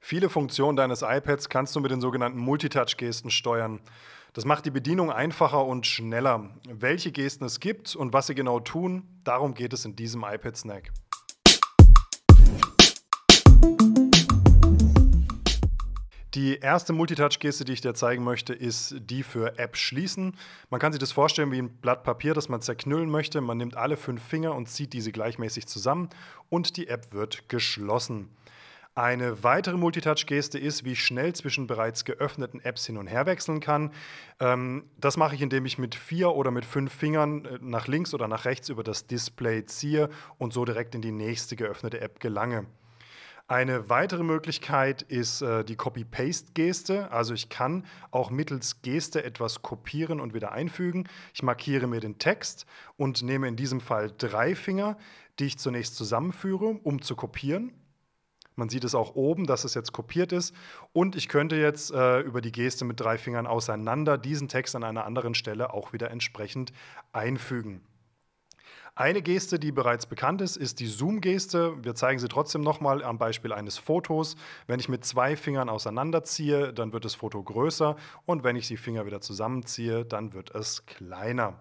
Viele Funktionen deines iPads kannst du mit den sogenannten Multitouch-Gesten steuern. Das macht die Bedienung einfacher und schneller. Welche Gesten es gibt und was sie genau tun, darum geht es in diesem iPad-Snack. Die erste Multitouch-Geste, die ich dir zeigen möchte, ist die für App schließen. Man kann sich das vorstellen wie ein Blatt Papier, das man zerknüllen möchte. Man nimmt alle fünf Finger und zieht diese gleichmäßig zusammen und die App wird geschlossen. Eine weitere Multitouch-Geste ist, wie ich schnell zwischen bereits geöffneten Apps hin und her wechseln kann. Ähm, das mache ich, indem ich mit vier oder mit fünf Fingern äh, nach links oder nach rechts über das Display ziehe und so direkt in die nächste geöffnete App gelange. Eine weitere Möglichkeit ist äh, die Copy-Paste-Geste. Also ich kann auch mittels Geste etwas kopieren und wieder einfügen. Ich markiere mir den Text und nehme in diesem Fall drei Finger, die ich zunächst zusammenführe, um zu kopieren. Man sieht es auch oben, dass es jetzt kopiert ist. Und ich könnte jetzt äh, über die Geste mit drei Fingern auseinander diesen Text an einer anderen Stelle auch wieder entsprechend einfügen. Eine Geste, die bereits bekannt ist, ist die Zoom-Geste. Wir zeigen sie trotzdem nochmal am Beispiel eines Fotos. Wenn ich mit zwei Fingern auseinanderziehe, dann wird das Foto größer und wenn ich die Finger wieder zusammenziehe, dann wird es kleiner.